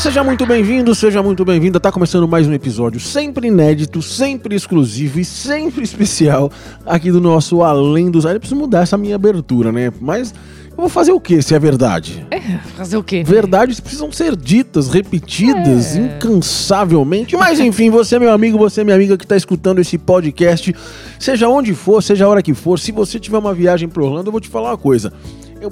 Seja muito bem-vindo, seja muito bem-vinda. Tá começando mais um episódio sempre inédito, sempre exclusivo e sempre especial aqui do nosso Além dos Ares. Eu preciso mudar essa minha abertura, né? Mas eu vou fazer o que se é verdade? É, fazer o quê? Verdades precisam ser ditas, repetidas, É. incansavelmente. Mas enfim, você, meu amigo, você, minha amiga que está escutando esse podcast, seja onde for, seja a hora que for, se você tiver uma viagem para Orlando, eu vou te falar uma coisa.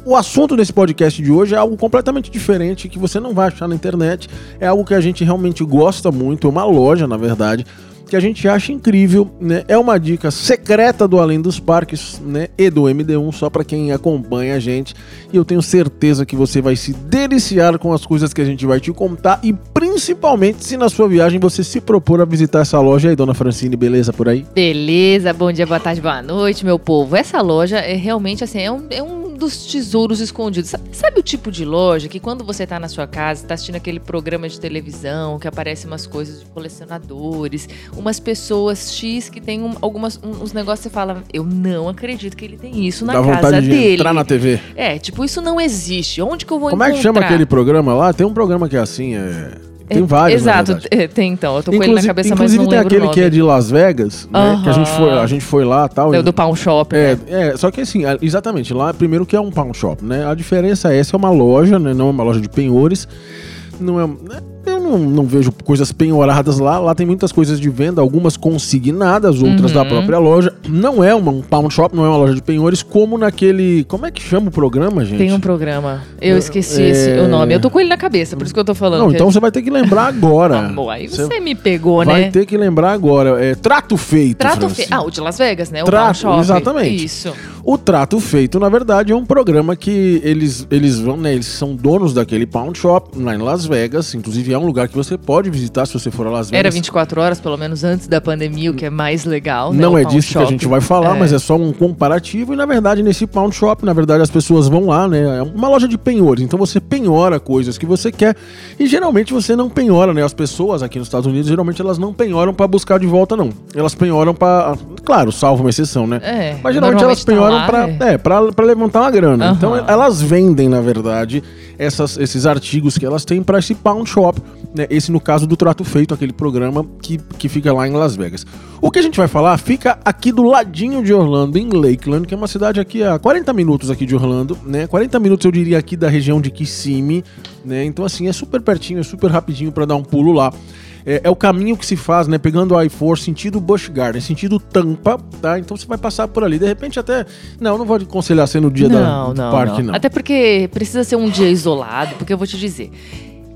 O assunto desse podcast de hoje é algo completamente diferente que você não vai achar na internet. É algo que a gente realmente gosta muito, é uma loja, na verdade, que a gente acha incrível, né? É uma dica secreta do Além dos Parques, né? E do MD1, só para quem acompanha a gente. E eu tenho certeza que você vai se deliciar com as coisas que a gente vai te contar e principalmente se na sua viagem você se propor a visitar essa loja aí, dona Francine, beleza por aí? Beleza, bom dia, boa tarde, boa noite, meu povo. Essa loja é realmente assim, é um, é um dos tesouros escondidos. Sabe, sabe o tipo de loja que quando você tá na sua casa, tá assistindo aquele programa de televisão, que aparece umas coisas de colecionadores, umas pessoas X que tem um- algumas, um- uns negócios que você fala, eu não acredito que ele tem isso na Dá casa vontade de dele. entrar na TV. É, tipo, isso não existe. Onde que eu vou Como é que chama encontrar? aquele programa lá? Tem um programa que é assim, é... Tem É, vários, Exato, é, tem então. Eu tô com ele na Inclusive, cabeça, mas inclusive não tem aquele que é de Las Vegas, né? Que a gente foi, a gente foi lá tal. É e- o do Pawn Shop, É, né? é, só que assim, exatamente, lá primeiro que é um pawn shop, né? A diferença é essa é uma loja, né? Não é uma loja de penhores. Não é, né? Não, não vejo coisas penhoradas lá. Lá tem muitas coisas de venda, algumas consignadas, outras da Uhum. própria loja. Não é uma, um pawn shop, não é uma loja de penhores, como naquele. Como é que chama o programa, gente? Tem um programa. Eu É, esqueci esse, o nome. Eu tô com ele na cabeça, por isso que eu tô falando. Não, então é- você vai ter que lembrar agora. Ah, bom, aí Você você me pegou, vai né? ter que lembrar agora. É trato feito. Trato feito. Ah, o de Las Vegas, né? O Trato, Pawn Shop. exatamente. Isso. O Trato Feito, na verdade, é um programa que eles, eles vão, né? Eles são donos daquele Pound Shop lá em Las Vegas. Inclusive, é um lugar que você pode visitar se você for a Las Vegas. Era 24 horas, pelo menos antes da pandemia, o que é mais legal, né? Não O é disso que a gente vai falar, É. mas é só um comparativo. E na verdade, nesse Pound Shop, na verdade, as pessoas vão lá, né? É uma loja de penhores. Então você penhora coisas que você quer. E geralmente você não penhora, né? As pessoas aqui nos Estados Unidos, geralmente elas não penhoram pra buscar de volta, não. Elas penhoram pra. Claro, salvo uma exceção, né? É, Mas geralmente elas tá penhoram lá, pra, é. é, pra, pra levantar uma grana. Aham. Então elas vendem, na verdade, essas, esses artigos que elas têm pra esse Pound Shop. Né? Esse, no caso do Trato Feito, aquele programa que, que fica lá em Las Vegas. O que a gente vai falar fica aqui do ladinho de Orlando, em Lakeland, que é uma cidade aqui a 40 minutos aqui de Orlando, né? 40 minutos eu diria aqui da região de Kissimmee, né? Então assim, é super pertinho, é super rapidinho pra dar um pulo lá. É, é o caminho que se faz, né? Pegando o I-4, sentido Busch Garden, sentido Tampa, tá? Então você vai passar por ali. De repente até... Não, não vou aconselhar ser no dia da, Não, do não, parque, não. não. Até porque precisa ser um dia isolado, porque eu vou te dizer.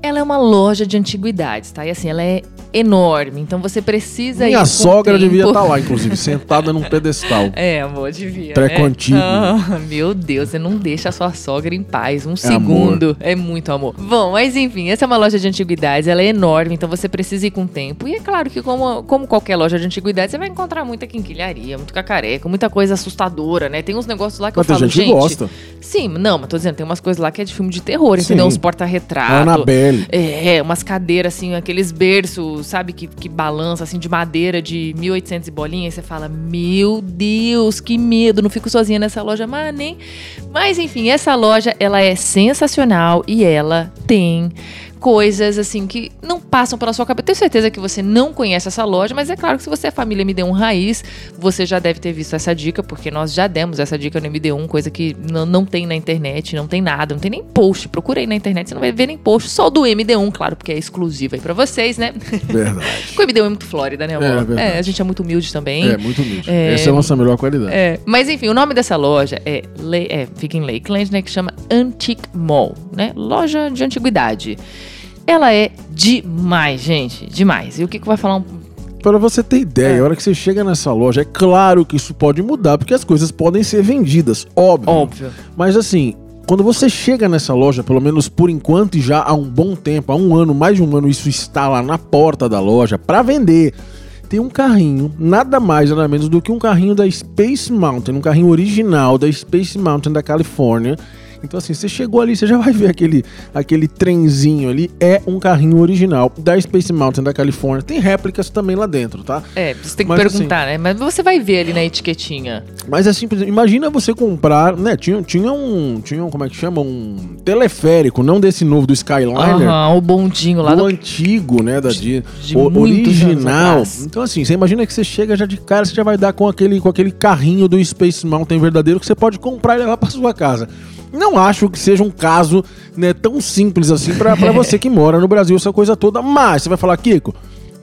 Ela é uma loja de antiguidades, tá? E assim, ela é enorme, então você precisa ir Minha sogra devia estar lá, inclusive, sentada num pedestal. É, amor, devia. Treco né? antigo. Ah, meu Deus, você não deixa a sua sogra em paz. Um amor. segundo. É muito amor. Bom, mas enfim, essa é uma loja de antiguidades, ela é enorme, então você precisa ir com tempo. E é claro que, como, como qualquer loja de antiguidades, você vai encontrar muita quinquilharia, muito cacareco, muita coisa assustadora, né? Tem uns negócios lá que Mas eu falo, gente que gosta. Sim, não, mas tô dizendo, tem umas coisas lá que é de filme de terror, Sim. entendeu? Uns porta-retrato. Annabelle. É, umas cadeiras, assim, aqueles berços, sabe, que, que balança, assim, de madeira de 1800 e bolinha. E você fala, meu Deus, que medo, não fico sozinha nessa loja, mas nem... Mas, enfim, essa loja, ela é sensacional e ela tem coisas, assim, que não passam pela sua cabeça. Tenho certeza que você não conhece essa loja, mas é claro que se você é família MD1 Raiz, você já deve ter visto essa dica, porque nós já demos essa dica no MD1, coisa que não, não tem na internet, não tem nada, não tem nem post. Procurei na internet, você não vai ver nem post, só do MD1, claro, porque é exclusivo aí pra vocês, né? Verdade. O MD1 é muito Flórida, né, amor? É, verdade. a gente é muito humilde também. É, muito humilde. É. Essa é a nossa melhor qualidade. É, mas enfim, o nome dessa loja é, La- é, fica em Lakeland, né, que chama Antique Mall, né? Loja de antiguidade. Ela é demais, gente, demais. E o que que vai falar um Para você ter ideia, É. a hora que você chega nessa loja, é claro que isso pode mudar, porque as coisas podem ser vendidas, óbvio. óbvio? Mas assim, quando você chega nessa loja, pelo menos por enquanto e já há um bom tempo, há um ano, mais de um ano, isso está lá na porta da loja para vender. Tem um carrinho, nada mais, nada menos do que um carrinho da Space Mountain, um carrinho original da Space Mountain da Califórnia, Então, assim, você chegou ali, você já vai ver aquele, aquele trenzinho ali. É um carrinho original da Space Mountain da Califórnia. Tem réplicas também lá dentro, tá? É, você tem que Mas, perguntar, né? Mas você vai ver ali na etiquetinha. Mas é simples. Imagina você comprar, né? Tinha, tinha um. Tinha um, como é que chama? Um teleférico, não desse novo do Skyliner. Aham, o bondinho lá do do. antigo, né, da Disney, de o original. Então assim, você imagina que você chega já de cara, você já vai dar com aquele com aquele carrinho do Space Mountain verdadeiro que você pode comprar e levar para sua casa. Não acho que seja um caso né, tão simples assim para você que mora no Brasil, essa coisa toda. Mas você vai falar, Kiko,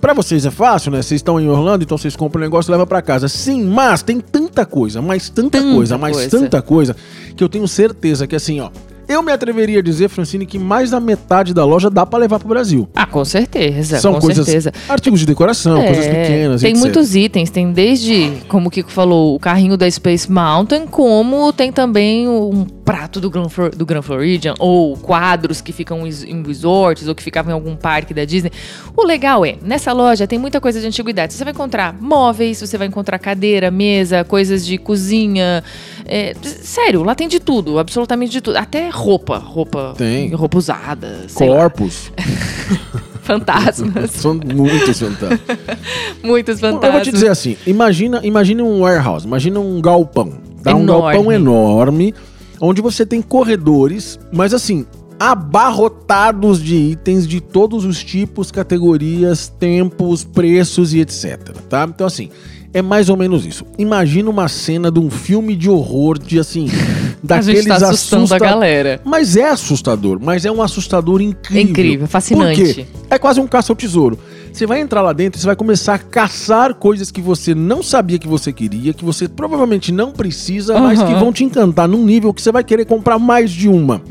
Pra vocês é fácil, né? Vocês estão em Orlando, então vocês compram o negócio e levam pra casa. Sim, mas tem tanta coisa, mas tanta, Tanta coisa, mas coisa. tanta coisa, que eu tenho certeza que assim, ó. Eu me atreveria a dizer, Francine, que mais da metade da loja dá pra levar pro Brasil. Ah, com certeza, São com coisas, certeza. artigos de decoração, coisas É, pequenas, Tem etc. muitos itens, tem desde, como o Kiko falou, o carrinho da Space Mountain, como tem também um prato do Grand, Flor- do Grand Floridian, ou quadros que ficam em resorts, ou que ficavam em algum parque da Disney. O legal é, nessa loja tem muita coisa de antiguidade. Você vai encontrar móveis, você vai encontrar cadeira, mesa, coisas de cozinha. É, sério, lá tem de tudo, absolutamente de tudo. Até roupa, roupa. Tem. Roupa usada. Corpos. Fantasmas. São muitos fantásticos. Muitos fantasmas. Eu vou te dizer assim, imagina, imagina um warehouse, imagina um galpão. Um Enorme. galpão enorme, onde você tem corredores, mas assim, abarrotados de itens de todos os tipos, categorias, tempos, preços e etc. Tá? Então assim, é mais ou menos isso. Imagina uma cena de um filme de horror, de assim, A daqueles gente tá assustando assusta- a galera. Mas é assustador, mas é um assustador incrível. Incrível, fascinante. Por quê? É quase um caça ao tesouro. Você vai entrar lá dentro e você vai começar a caçar coisas que você não sabia que você queria, que você provavelmente não precisa, mas Aham. que vão te encantar num nível que você vai querer comprar mais de uma.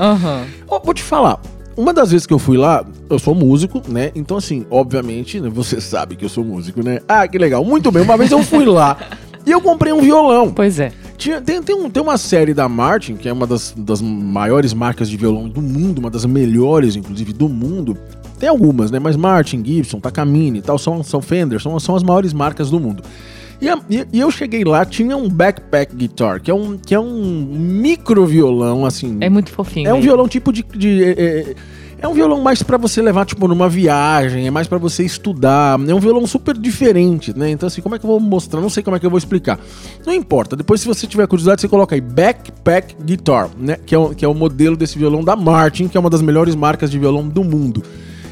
Ó, vou te falar. Uma das vezes que eu fui lá, eu sou músico, né? Então, assim, obviamente, né, você sabe que eu sou músico, né? Ah, que legal. Muito bem. Uma vez eu fui lá e eu comprei um violão. Pois é. Tinha- tem, tem, um- tem uma série da Martin, que é uma das, das maiores marcas de violão do mundo, uma das melhores, inclusive, do mundo. Tem algumas, né? Mas Martin, Gibson, Takamine e tal, são, são Fender, são, são as maiores marcas do mundo. E, a- e- e eu cheguei lá, tinha um backpack guitar, que é um, que é um micro violão, assim. É muito fofinho. É um mesmo. violão tipo de. de- é, é- é um violão mais pra você levar, tipo, numa viagem, é mais pra você estudar. É um violão super diferente, né? Então, assim, como é que eu vou mostrar? Não sei como é que eu vou explicar. Não importa. Depois, se você tiver curiosidade, você coloca aí Backpack Guitar, né? Que é, o, que é o modelo desse violão da Martin, que é uma das melhores marcas de violão do mundo.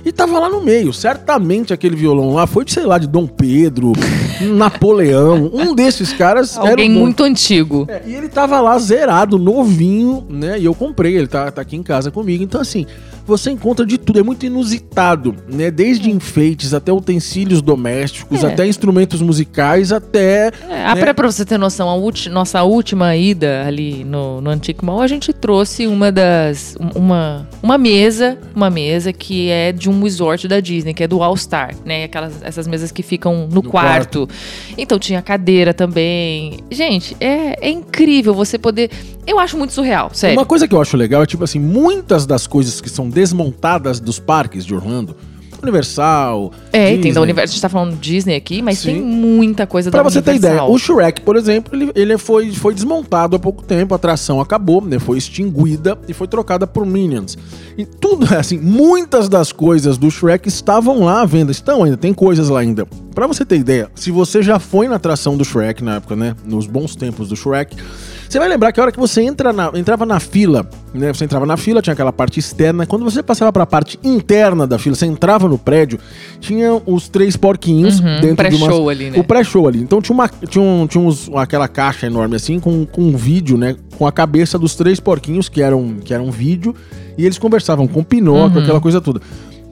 E tava lá no meio. Certamente aquele violão lá foi, de, sei lá, de Dom Pedro, Napoleão. Um desses caras era Alguém o dono. muito antigo. É, e ele tava lá zerado, novinho, né? E eu comprei, ele tá, tá aqui em casa comigo. Então, assim, você encontra de tudo, é muito inusitado, né? Desde enfeites até utensílios domésticos, É. até instrumentos musicais, até. É, a né? pra, pra você ter noção, a nossa última ida ali no, no Antique Mall, a gente trouxe uma das. um- Uma, uma mesa, uma mesa que é de um resort da Disney, que é do All Star, né? Aquelas, essas mesas que ficam no, No quarto. Então tinha cadeira também. Gente, é, é incrível você poder. Eu acho muito surreal, sério. Uma coisa que eu acho legal é, tipo assim, muitas das coisas que são desmontadas dos parques de Orlando, Universal. É, e tem da Disney, Universal. A gente tá falando Disney aqui, mas Sim. tem muita coisa Pra da você ter Universal. ideia, o Shrek, por exemplo, ele, ele foi, foi desmontado há pouco tempo, a atração acabou, né? Foi extinguida e foi trocada por Minions. E tudo, assim, muitas das coisas do Shrek estavam lá à venda, estão ainda, tem coisas lá ainda. Pra você ter ideia, se você já foi na atração do Shrek na época, né? Nos bons tempos do Shrek, você vai lembrar que a hora que você entra na- entrava na fila, né? Você entrava na fila, tinha aquela parte externa. Quando você passava pra parte interna da fila, você entrava no prédio, tinha os três porquinhos Uhum, dentro de uma pré-show ali, né? O pré-show ali. Então tinha, uma, tinha, um- tinha uns- aquela caixa enorme assim, com, com um vídeo, né? Com a cabeça dos três porquinhos, que eram, que eram um vídeo, e eles conversavam com o Pinóquio, Uhum. aquela coisa toda.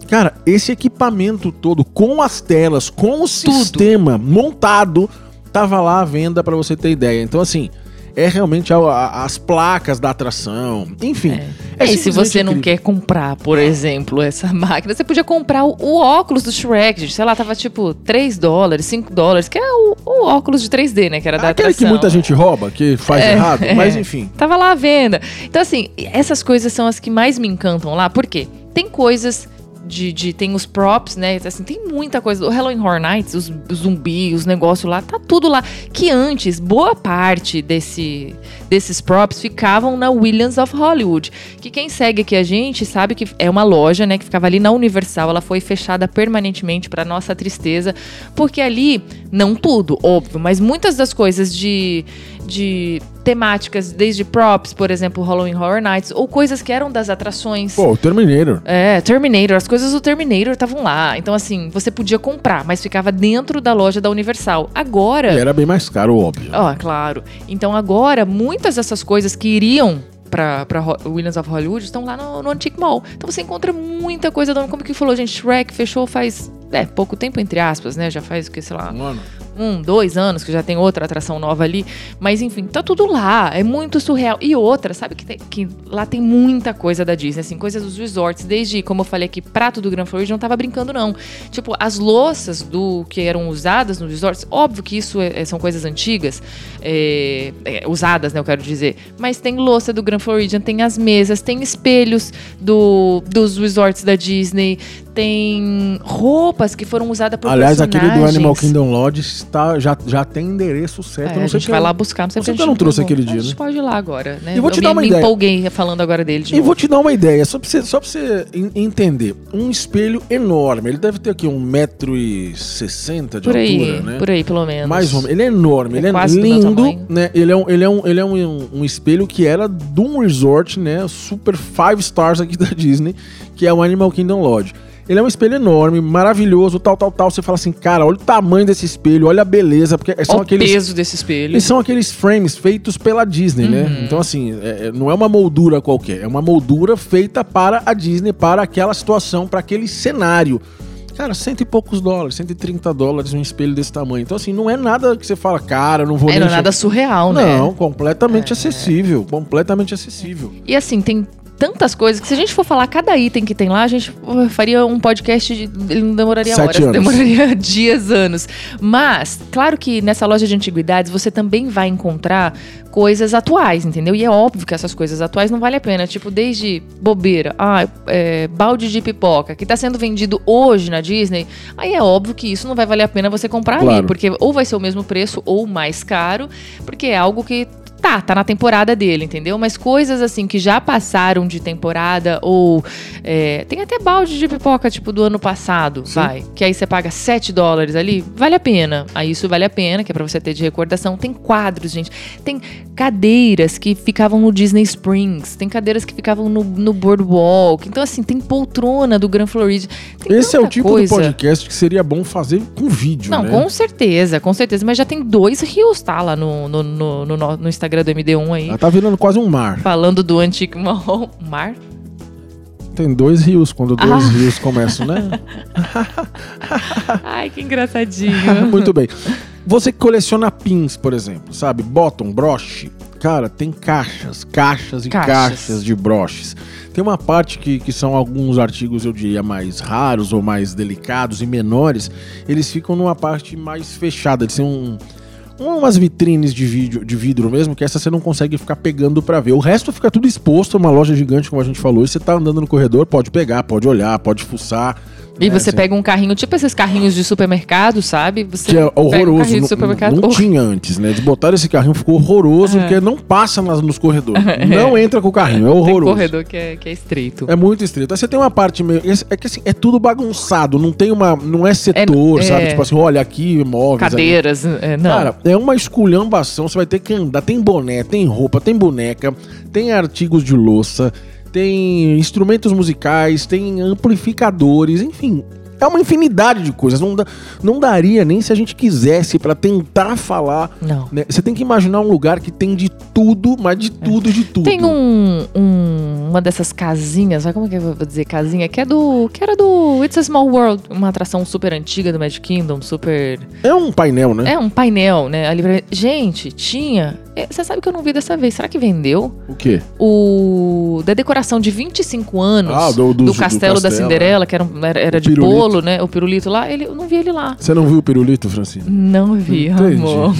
Cara, esse equipamento todo, com as telas, com o Tudo. sistema montado, tava lá à venda pra você ter ideia. Então, assim, é realmente a- a- as placas da atração, enfim. É, e se você não incrível. quer comprar, por exemplo, essa máquina, você podia comprar o, o óculos do Shrek, gente. Sei lá, tava tipo 3 dólares, 5 dólares, que é o, o óculos de 3D, né? Que era da Aquele que atração. muita gente rouba, que faz É, errado, é. mas enfim. Tava lá à venda. Então, assim, essas coisas são as que mais me encantam lá, porque tem coisas de, de- tem os props, né? Assim, tem muita coisa. O Halloween Horror Nights, os, os os negócios lá, tá tudo lá. Que antes, boa parte desse, desses props ficavam na Williams of Hollywood. Que quem segue aqui a gente sabe que é uma loja, né? Que ficava ali na Universal. Ela foi fechada permanentemente, para nossa tristeza. Porque ali, não tudo, óbvio, mas muitas das coisas de. De temáticas, desde props, por exemplo, Halloween Horror Nights, ou coisas que eram das atrações. Pô, o Terminator. É, Terminator, as coisas do Terminator estavam lá. Então, assim, você podia comprar, mas ficava dentro da loja da Universal. Agora. E era bem mais caro, óbvio. Ó, claro. Então, agora, muitas dessas coisas que iriam Ho- Williams of Hollywood estão lá no, no Antique Mall. Então, você encontra muita coisa. da- Como que falou, gente? Shrek fechou faz. É, pouco tempo, entre aspas, né? Já faz o que, sei lá, Mano, um, dois anos, que já tem outra atração nova ali. Mas enfim, tá tudo lá. É muito surreal. E outra, sabe que, tem- que lá tem muita coisa da Disney, assim, coisas dos resorts. Desde, como eu falei aqui, prato do Grand Floridian não tava brincando, não. Tipo, as louças do que eram usadas nos resorts, óbvio que isso é- são coisas antigas, é, é, usadas, né, eu quero dizer. Mas tem louça do Grand Floridian, tem as mesas, tem espelhos do, dos resorts da Disney, tem roupas que foram usadas por aliás, aquele do personagens. Animal Kingdom Lodge está, já, já tem endereço certo. É, não a sei gente que vai eu- lá buscar, não sei porque eu não trouxe aquele dia, A gente né? pode ir lá agora, né? E vou te eu dar me, uma me ideia. empolguei falando agora dele de E novo. vou te dar uma ideia, só pra você, só pra você en- entender. Um espelho enorme, ele deve ter aqui um metro e sessenta de Por aí, altura, né? por aí, pelo menos. Mais ou menos. Ele é enorme, É ele é lindo, né? Ele é, um, ele é, um, ele é um, um espelho que era de um resort, né? Super five stars aqui da Disney, que é o Animal Kingdom Lodge. Ele é um espelho enorme, maravilhoso, tal, tal, tal. Você fala assim, cara, olha o tamanho desse espelho, olha a beleza, porque são Olha o aqueles. peso desse espelho. Eles são aqueles frames feitos pela Disney, né? Uhum. Então, assim, é- é- não é uma moldura qualquer, é uma moldura feita para a Disney, para aquela situação, para aquele cenário. Cara, cento e poucos dólares, 130 dólares um espelho desse tamanho. Então, assim, não é nada que você fala, cara, não vou É, nem. não é nada surreal, né? Não, completamente acessível. Completamente acessível. E assim, tem tantas coisas que se a gente for falar cada item que tem lá, a gente faria um podcast, de, ele não demoraria Sete horas, anos. demoraria dias, anos. Mas, claro que nessa loja de antiguidades você também vai encontrar coisas atuais, entendeu? E é óbvio que essas coisas atuais não vale a pena. Tipo, desde bobeira, ah, é, balde de pipoca, que tá sendo vendido hoje na Disney, aí é óbvio que isso não vai valer a pena você comprar Claro. ali, porque ou vai ser o mesmo preço ou mais caro, porque é algo que tá, tá na temporada dele, entendeu? Mas coisas assim que já passaram de temporada ou é, tem até balde de pipoca tipo do ano passado, vai, que aí você paga 7 dólares ali, vale a pena. Aí isso vale a pena, que é pra você ter de recordação. Tem quadros, gente. Tem cadeiras que ficavam no Disney Springs, tem cadeiras que ficavam no, no Boardwalk. Então assim, tem poltrona do Grand Floridian. Tem Esse é o tipo coisa. do podcast que seria bom fazer com vídeo, Não, né? com certeza, com certeza. Mas já tem dois rios, tá? Lá no, no, no, no- no Instagram do MD1 aí. Ela tá virando quase um mar. Falando do antigo Mall. Mar? Tem dois rios, quando dois Ah. rios começam, né? Ai, que engraçadinho. Muito bem. Você que coleciona pins, por exemplo, sabe? Bottom, broche. Cara, tem caixas, caixas e Caixas. caixas, de broches. Tem uma parte que, que são alguns artigos, eu diria, mais raros ou mais delicados e menores. Eles ficam numa parte mais fechada, de ser um. Umas vitrines de, vídeo, de vidro mesmo, que essa você não consegue ficar pegando pra ver. O resto fica tudo exposto, uma loja gigante, como a gente falou. E você tá andando no corredor, pode pegar, pode olhar, pode fuçar. E né, você assim. pega um carrinho, tipo esses carrinhos de supermercado, sabe? Você Que é um horroroso. de Não, não tinha antes, né? Eles botaram esse carrinho, ficou horroroso, É. porque não passa nas- nos corredores. Não entra com o carrinho, é Tem horroroso. corredor que é, que é estreito. É muito estreito. Aí você tem uma parte meio. É que assim, é tudo bagunçado, não tem uma. Não é setor, É- sabe? é. Tipo assim, olha aqui, móveis. Cadeiras. é, não. Cara, é uma esculhambação. Você vai ter que andar. Tem boné, tem roupa, tem boneca, tem artigos de louça, tem instrumentos musicais, tem amplificadores, enfim. É uma infinidade de coisas. Não, dá- não daria nem se a gente quisesse pra tentar falar. não. né? Você tem que imaginar um lugar que tem de tudo, mas de tudo, de tudo. Tem um, um- uma dessas casinhas, sabe como é que eu vou dizer casinha? Que é do. Que era do It's a Small World, uma atração super antiga do Magic Kingdom, super. É um painel, né? É um painel, né? Ali pra... Gente, tinha. é, Você sabe que eu não vi dessa vez. Será que vendeu? O quê? O. Da decoração de 25 anos Ah, do- do- do, do castelo da castelo, Cinderela, que era, era, era de pirulito bolo, né? O pirulito lá, ele, eu não vi ele lá. Você não viu o pirulito, Francine? Não vi, Entendi. amor.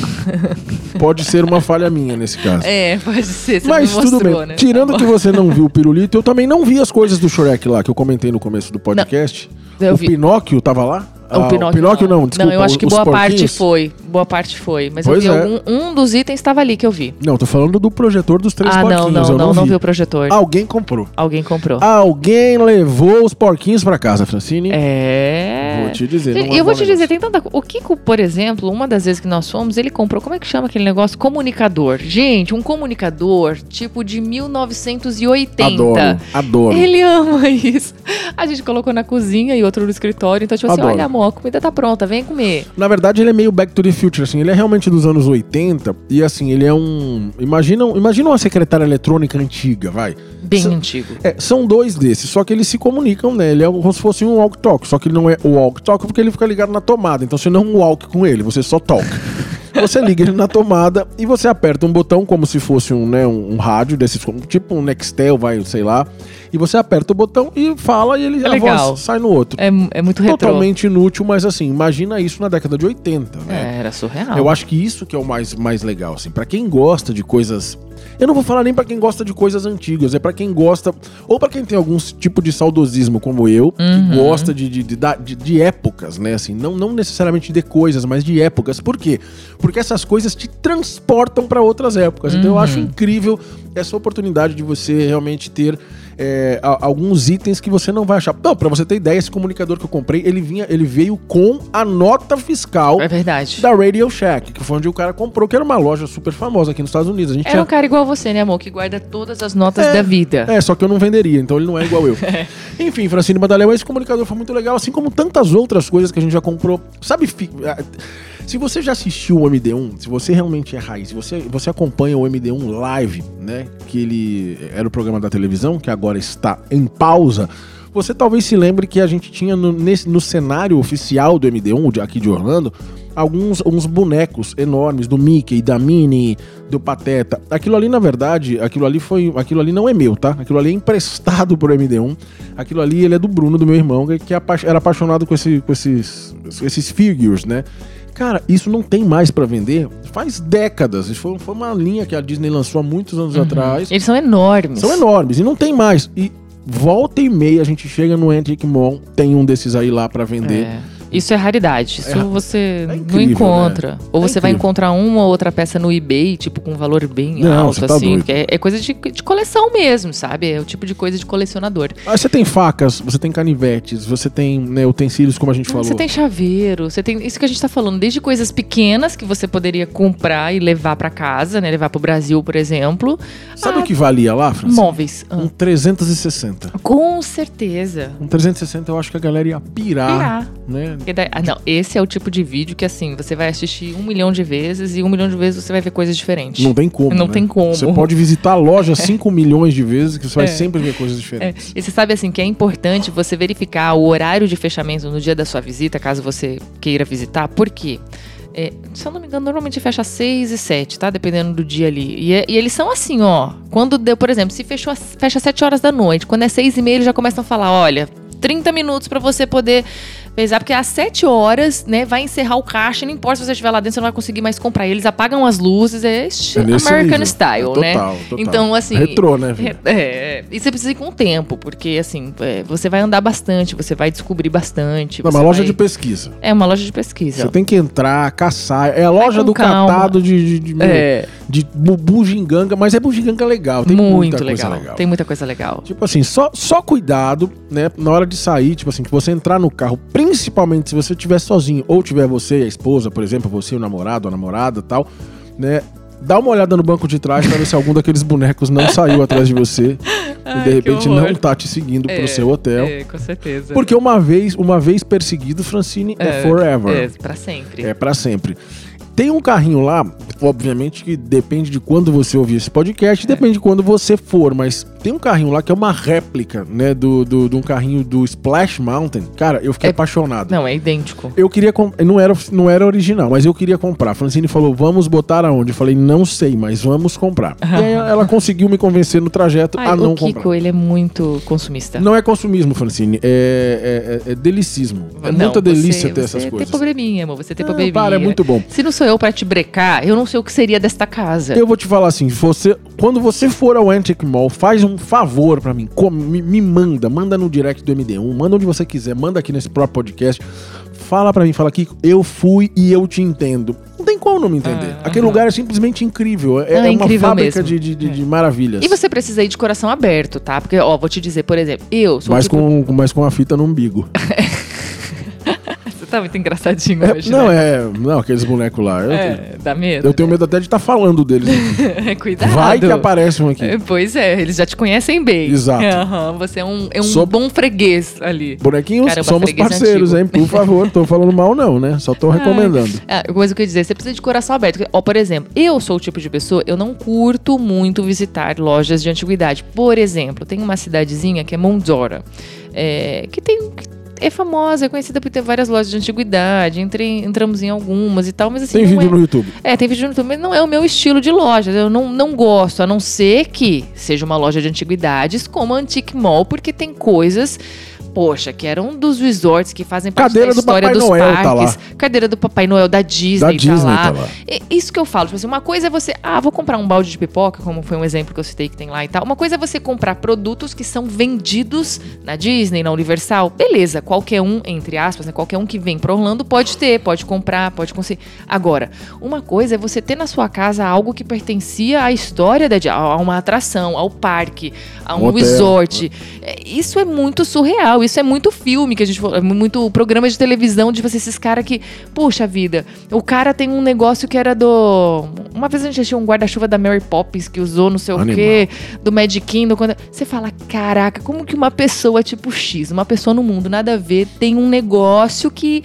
Pode ser uma falha minha nesse caso. É, pode ser. Mas me tudo mostrou, bem. né? Tirando Tá que você não viu o pirulito, eu também não vi as coisas do Shrek lá, que eu comentei no começo do podcast. O vi. Pinóquio tava lá? O Ah, Pinóquio, não. desculpa. Não, eu acho que boa parte porquinhos. foi. Boa parte foi. Mas Pois eu vi é. algum. Um dos itens estava ali que eu vi. Não, tô falando do projetor dos três ah, porquinhos. não, não, eu não, não, não, vi. vi o projetor. Alguém comprou. Alguém comprou. Alguém levou os porquinhos pra casa, Francine. É. Vou te dizer. Gente, E eu vou te o dizer, tem tanta. O Kiko, por exemplo, uma das vezes que nós fomos, ele comprou, como é que chama aquele negócio? Comunicador. Gente, um comunicador tipo de 1980. Adoro, adoro. Ele ama isso. A gente colocou na cozinha e outro no escritório. Então, tipo assim, Adoro. olha, amor, a comida tá pronta, vem comer. Na verdade, ele é meio Back to the Future, assim. Ele é realmente dos anos 80 e, assim, ele é um... Imagina, imagina uma secretária eletrônica antiga, vai. Bem Sa- antigo. É, são dois desses, só que eles se comunicam, né? Ele é como se fosse um walk-talk, só que ele não é o walk-talk porque ele fica ligado na tomada. Então você não walk com ele, você só talk. Você liga ele na tomada e você aperta um botão como se fosse um, né, um, um rádio desses, tipo um Nextel, vai, sei lá. E você aperta o botão e fala e ele, É a legal. voz sai no outro. É, é muito retrô. Totalmente inútil, mas assim, imagina isso na década de 80, né? É, era surreal. Eu acho que isso que é o mais, mais legal, assim. Pra quem gosta de coisas... Eu não vou falar nem pra quem gosta de coisas antigas, é pra quem gosta... Ou pra quem tem algum tipo de saudosismo, como eu, Uhum. que gosta de, de, de, de- de épocas, né? Assim, não, não necessariamente de coisas, mas de épocas. Por quê? Porque essas coisas te transportam pra outras épocas. Então eu Uhum. acho incrível essa oportunidade de você realmente ter... é, a- alguns itens que você não vai achar. Não, pra você ter ideia, esse comunicador que eu comprei, ele vinha, ele veio com a nota fiscal É verdade. da Radio Shack, que foi onde o cara comprou, que era uma loja super famosa aqui nos Estados Unidos. A gente Era um tinha... cara igual você, né, amor? Que guarda todas as notas É. da vida. É, só que eu não venderia, então ele não é igual eu. Enfim, Francine Badaleu, esse comunicador foi muito legal, assim como tantas outras coisas que a gente já comprou. Sabe, fi- se você já assistiu o MD1, se você realmente é raiz, se você, você acompanha o MD1 live, né, que ele era o programa da televisão, que agora está em pausa, você talvez se lembre que a gente tinha no, nesse- no cenário oficial do MD1, de- aqui de Orlando, alguns uns bonecos enormes do Mickey, da Minnie, do Pateta. Aquilo ali, na verdade, aquilo ali foi, aquilo ali não é meu, tá? Aquilo ali é emprestado pro MD1. Aquilo ali ele é do Bruno, do meu irmão, que é era apaixonado com, esse, com esses, esses figures, né? Cara, isso não tem mais pra vender faz décadas. Isso foi, foi uma linha que a Disney lançou há muitos anos atrás. Eles são enormes. São enormes e não tem mais. E volta e meia a gente chega no Antique Mall, tem um desses aí lá pra vender. É. Isso é raridade. Isso É- você é não incrível, encontra. né? Ou É você vai incrível. encontrar uma ou outra peça no eBay, tipo, com um valor bem Não, alto, tá assim. é, é coisa de, de coleção mesmo, sabe? É o tipo de coisa de colecionador. Aí você tem facas, você tem canivetes, você tem né, utensílios, como a gente falou. Você tem chaveiro, você tem. Isso que a gente tá falando, desde coisas pequenas que você poderia comprar e levar pra casa, né? Levar pro Brasil, por exemplo. Sabe Ah, o que valia lá, Francisco? Móveis. Ah, Um 360. com certeza. Um 360 eu acho que a galera ia pirar, Pirar. né? Daí- ah, não, esse é o tipo de vídeo que assim, você vai assistir um milhão de vezes e um milhão de vezes você vai ver coisas diferentes. Não tem como, Não né? tem como. Você pode visitar a loja 5 milhões de vezes que você vai É. sempre ver coisas É, diferentes. e você sabe assim que é importante você verificar o horário de fechamento no dia da sua visita, caso você queira visitar, por quê? É, se eu não me engano, normalmente fecha às 6 e 7, tá? Dependendo do dia ali. E, é- e eles são assim, ó. Quando deu, por exemplo, se fechou, fecha às 7 horas da noite, quando é 6 e meia, eles já começam a falar: olha, 30 minutos pra você poder pesar, porque às 7 horas, né, vai encerrar o caixa, não importa se você estiver lá dentro, você não vai conseguir mais comprar. Eles apagam as luzes, é, É American nível. Style, É né? total, total. Então, assim. Retrô, né, filho? É, é, e você precisa ir com o tempo, porque assim, é, você vai andar bastante, você vai descobrir bastante. Você uma loja vai- de pesquisa. É uma loja de pesquisa. Você tem que entrar, caçar. É a loja do calma. catado de, de, de, É, de bu- bugiganga, mas é bugiganga legal. Tem muito muita legal. coisa legal. Tem muita coisa legal. Tipo assim, só, só cuidado, né? Na hora de sair, tipo assim, que você entrar no carro, principalmente se você estiver sozinho, ou tiver você e a esposa, por exemplo, você e o namorado, a namorada tal, né? Dá uma olhada no banco de trás pra ver se algum daqueles bonecos não saiu atrás de você e de repente não tá te seguindo pro seu hotel. É, com certeza. Porque uma vez, uma vez perseguido, Francine é, forever. É, pra sempre. É pra sempre. Tem um carrinho lá, obviamente que depende de quando você ouvir esse podcast, É. depende de quando você for, mas Tem um carrinho lá que é uma réplica, né, do, do, de um carrinho do Splash Mountain. Cara, eu fiquei É- apaixonado. Não, é idêntico. Eu queria com- não era não era original, mas eu queria comprar. A Francine falou: "Vamos botar aonde?" Eu falei: "Não sei, mas vamos comprar". e aí ela conseguiu me convencer no trajeto Ai, a não o Kiko, comprar. ele é muito consumista. Não é consumismo, Francine, é, é, é delicismo. É Não, muita delícia você- ter essas você coisas. Tem probleminha, amor. Você tem probleminha. para, é muito bom. Se não sou eu pra te brecar, eu não sei o que seria desta casa. Eu vou te falar assim, você, quando você for ao Antique Mall, faz um favor pra mim, me, me manda, manda no direct do MD1, manda onde você quiser, manda aqui nesse próprio podcast. Fala pra mim, fala aqui, eu fui e eu te entendo. Não tem como não me entender. Ah, Aquele aham. lugar é simplesmente incrível. É, Não, é é uma incrível fábrica de, de, de- de maravilhas. E você precisa ir de coração aberto, tá? Porque, ó, vou te dizer, por exemplo, eu sou mas, tipo... com, mas com a fita no umbigo. Você tá muito engraçadinho É, hoje, não, né? é. Não, aqueles bonecos lá. Eu, É, dá medo? eu tenho medo até de estar falando deles. Cuidado. Vai que aparece um aqui. É, Pois é, eles já te conhecem bem. Exato. Aham, você é um, é um bom freguês ali. Bonequinhos, Caramba, somos freguês parceiros, antigo. hein? Por favor, tô falando mal não, né? Só tô recomendando. Ah, coisa que eu ia dizer, você precisa de coração aberto. Ó, por exemplo, eu sou o tipo de pessoa, eu não curto muito visitar lojas de antiguidade. Por exemplo, tem uma cidadezinha que é Mondora, é, que tem. que É famosa, é conhecida por ter várias lojas de antiguidade. Entramos em algumas e tal, mas assim. Tem vídeo é- no YouTube. É, tem vídeo no YouTube, mas não é o meu estilo de loja. Eu não, não gosto, a não ser que seja uma loja de antiguidades como a Antique Mall, porque tem coisas. Poxa, que eram dos resorts que fazem parte Cadeira da do história Papai dos Noel tá parques. Cadeira do Papai Noel da Disney, Da Disney tá, lá. tá lá. E- Isso que eu falo, tipo assim, uma coisa é você, ah, vou comprar um balde de pipoca, como foi um exemplo que eu citei que tem lá e tal. Uma coisa é você comprar produtos que são vendidos na Disney, na Universal. Beleza, qualquer um, entre aspas, né, qualquer um que vem para Orlando pode ter, pode comprar, pode conseguir. Agora, uma coisa é você ter na sua casa algo que pertencia à história da a uma atração, ao parque, a um Um resort. É, Isso é muito surreal, isso é muito filme que a gente falou, é muito programa de televisão de você, esses caras que, puxa vida, o cara tem um negócio que era do. Uma vez a gente assistiu um guarda-chuva da Mary Poppins que usou não sei o Animal. quê, do Magic Kingdom. Quando... Você fala, caraca, como que uma pessoa tipo X, uma pessoa no mundo, nada a ver, tem um negócio que.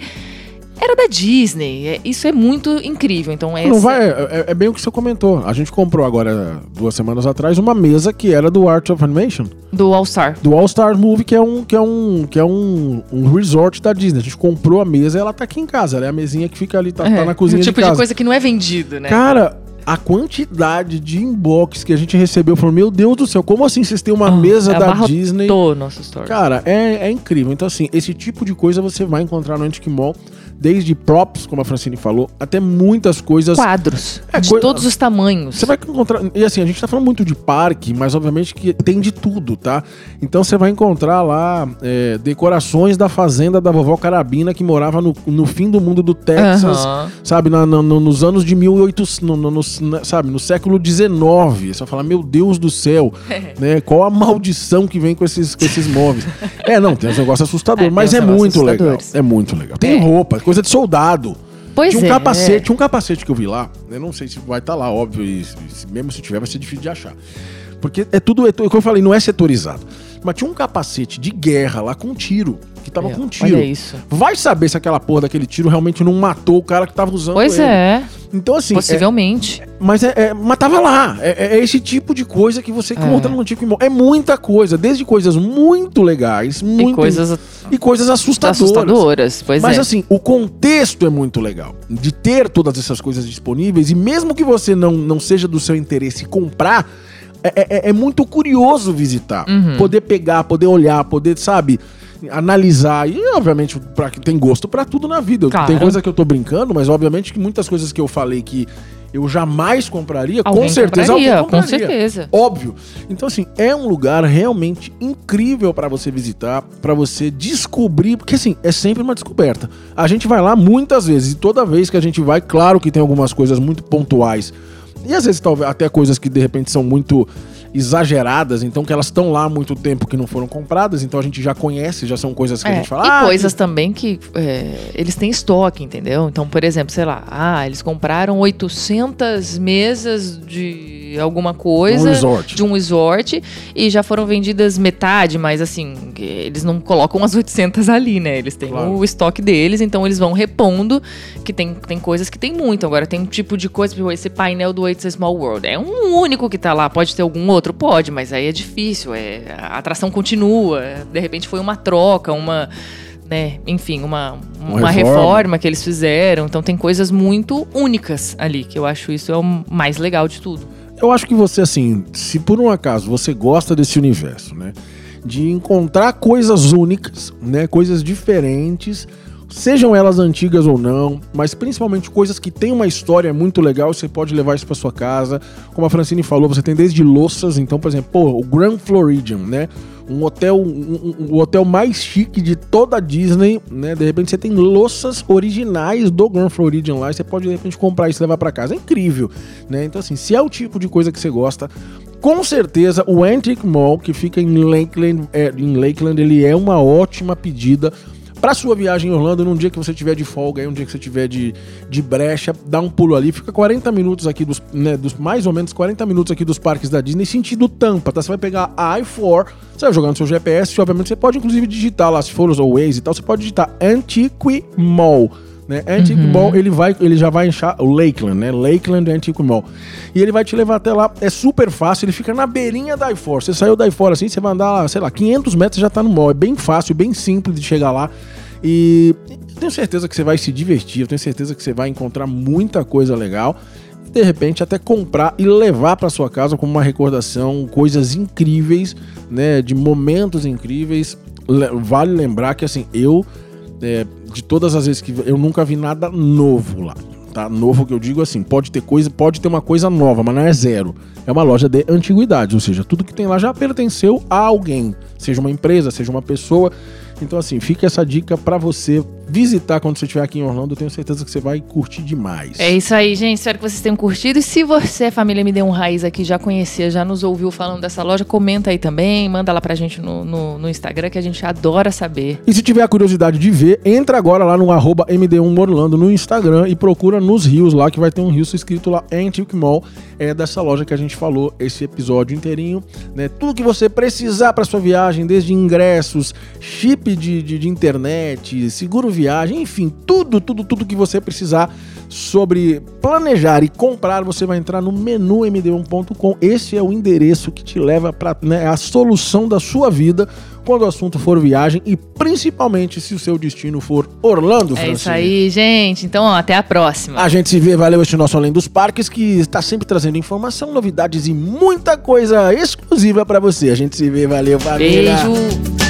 Era da Disney. É- Isso é muito incrível. Então, essa... Não vai, é, é bem o que você comentou. A gente comprou agora, duas semanas atrás, uma mesa que era do Art of Animation, Do All Star. do All Star Movie, que é um, que é um, que é um, um resort da Disney. A gente comprou a mesa e ela tá aqui em casa. Ela é a mesinha que fica ali, tá, tá É, na cozinha o tipo de de, coisa que não é vendido, né? Cara, a quantidade de inbox que a gente recebeu, falou, meu Deus do céu, como assim vocês têm uma Ah, mesa da Disney? nosso story. Cara, é, é incrível. Então, assim, esse tipo de coisa você vai encontrar no Antique Mall, desde props, como a Francine falou, até muitas coisas. Quadros. É, de coi- todos os tamanhos. Você vai encontrar. E assim, a gente tá falando muito de parque, mas obviamente que tem de tudo, tá? Então você vai encontrar lá é, decorações da fazenda da vovó Carabina, que morava no, no fim do mundo do Texas, Aham. sabe? Na- na- no- nos anos de 1800, no, no- no- sabe? No século XIX. Você vai falar, meu Deus do céu, né? Qual a maldição que vem com esses, com esses móveis? É, não, tem uns negócios assustadores, É, mas é muito legal. É muito legal. Tem É. roupa, coisa de soldado. Pois tinha um é. capacete, um capacete que eu vi lá. Eu não sei se vai estar lá, óbvio, e se- mesmo se tiver, vai ser difícil de achar. Porque é tudo, é, tudo- como eu falei, não é setorizado. Mas tinha um capacete de guerra lá com tiro, que tava É, com tiro. Olha isso. Vai saber se aquela porra daquele tiro realmente não matou o cara que tava usando Pois ele. é, Então, assim. é- possivelmente. mas é, é- mas tava lá. É, é esse tipo de coisa que você encontra no Antigo Imóvel. É muita coisa, desde coisas muito legais, muito. e coisas e coisas assustadoras. assustadoras. Pois Mas é. assim, o contexto é muito legal. De ter todas essas coisas disponíveis, e mesmo que você não, não seja do seu interesse comprar, é, é- é muito curioso visitar. Uhum. Poder pegar, poder olhar, poder, sabe, analisar. E, obviamente, pra, que tem gosto pra tudo na vida. Tem coisa que eu tô brincando, mas obviamente que muitas coisas que eu falei que eu jamais compraria, Alguém com certeza compraria, alguém com compraria. certeza. Óbvio. Então, assim, é um lugar realmente incrível pra você visitar, pra você descobrir, porque assim, é sempre uma descoberta. A gente vai lá muitas vezes, e toda vez que a gente vai, claro que tem algumas coisas muito pontuais. E às vezes, talvez, até coisas que de repente são muito exageradas, então que elas estão lá há muito tempo que não foram compradas, então a gente já conhece, já são coisas que a É, gente fala. e "Ah, coisas também que é, eles têm estoque, entendeu? Então, por exemplo, sei lá, ah, eles compraram 800 mesas de de alguma coisa. Um resort. De um resort. E já foram vendidas metade, mas assim, eles não colocam as 800 ali, né? Eles têm Claro. o estoque deles, então eles vão repondo, que tem, tem coisas que tem muito. Agora tem um tipo de coisa, tipo esse painel do It's a Small World. É um único que tá lá, pode ter algum outro? Pode, mas aí é difícil. É, a atração continua. De repente foi uma troca, uma. Né, enfim, uma, uma, reforma. reforma. que eles fizeram. Então tem coisas muito únicas ali, que eu acho isso é o mais legal de tudo. Eu acho que você, assim, se por um acaso você gosta desse universo, né? De encontrar coisas únicas, né? Coisas diferentes, sejam elas antigas ou não, mas principalmente coisas que têm uma história muito legal, você pode levar isso pra sua casa. Como a Francine falou, você tem desde louças, então, por exemplo, pô, o Grand Floridian, né? Um hotel, um, um- o hotel mais chique de toda a Disney, né? De repente você tem louças originais do Grand Floridian lá, e você pode de repente comprar isso e levar pra casa. É incrível, né? Então assim, se é o tipo de coisa que você gosta, com certeza o Antique Mall que fica em Lakeland, é, em Lakeland, ele é uma ótima pedida Pra sua viagem em Orlando, num dia que você tiver de folga, aí um dia que você tiver de, de brecha, dá um pulo ali, fica 40 minutos aqui dos, né, dos mais ou menos 40 minutos aqui dos parques da Disney, sentido Tampa, tá? Você vai pegar a I4, você vai jogar no seu GPS, obviamente você pode inclusive digitar lá, se for os Waze e tal, você pode digitar Antique Mall. Né? Antique Mall, ele, vai, ele já vai enchar o Lakeland, né? Lakeland Antique Mall. E ele vai te levar até lá, é super fácil, ele fica na beirinha da I4. Você saiu da I4 assim, você vai andar, sei lá, 500 metros já tá no mall. É bem fácil, bem simples de chegar lá. E tenho certeza que você vai se divertir, eu tenho certeza que você vai encontrar muita coisa legal. E de repente até comprar e levar para sua casa como uma recordação, coisas incríveis, né, de momentos incríveis. Le- Vale lembrar que assim, eu é, de todas as vezes que eu nunca vi nada novo lá. Tá? Novo que eu digo assim, pode ter coisa, pode ter uma coisa nova, mas não é zero. É uma loja de antiguidade, ou seja, tudo que tem lá já pertenceu a alguém, seja uma empresa, seja uma pessoa. Então assim, fica essa dica pra você visitar quando você estiver aqui em Orlando, eu tenho certeza que você vai curtir demais. É isso aí, gente. Espero que vocês tenham curtido. E se você, família Me Deu um Raiz aqui, já conhecia, já nos ouviu falando dessa loja, comenta aí também. Manda lá pra gente no, no, no Instagram, que a gente adora saber. E se tiver a curiosidade de ver, entra agora lá no arroba MD1 Orlando no Instagram e procura nos rios lá, que vai ter um rio escrito lá Antique Mall, é dessa loja que a gente falou esse episódio inteirinho. Né? Tudo que você precisar para sua viagem, desde ingressos, chip de, de, de internet, seguro viagem, enfim, tudo, tudo, tudo que você precisar sobre planejar e comprar, você vai entrar no menu md1.com. Esse é o endereço que te leva para né, a solução da sua vida quando o assunto for viagem e principalmente se o seu destino for Orlando, É isso Francine. aí, gente. Então, ó, até a próxima. A gente se vê, valeu este nosso Além dos Parques, que está sempre trazendo informação, novidades e muita coisa exclusiva para você. A gente se vê, valeu, família. Beijo.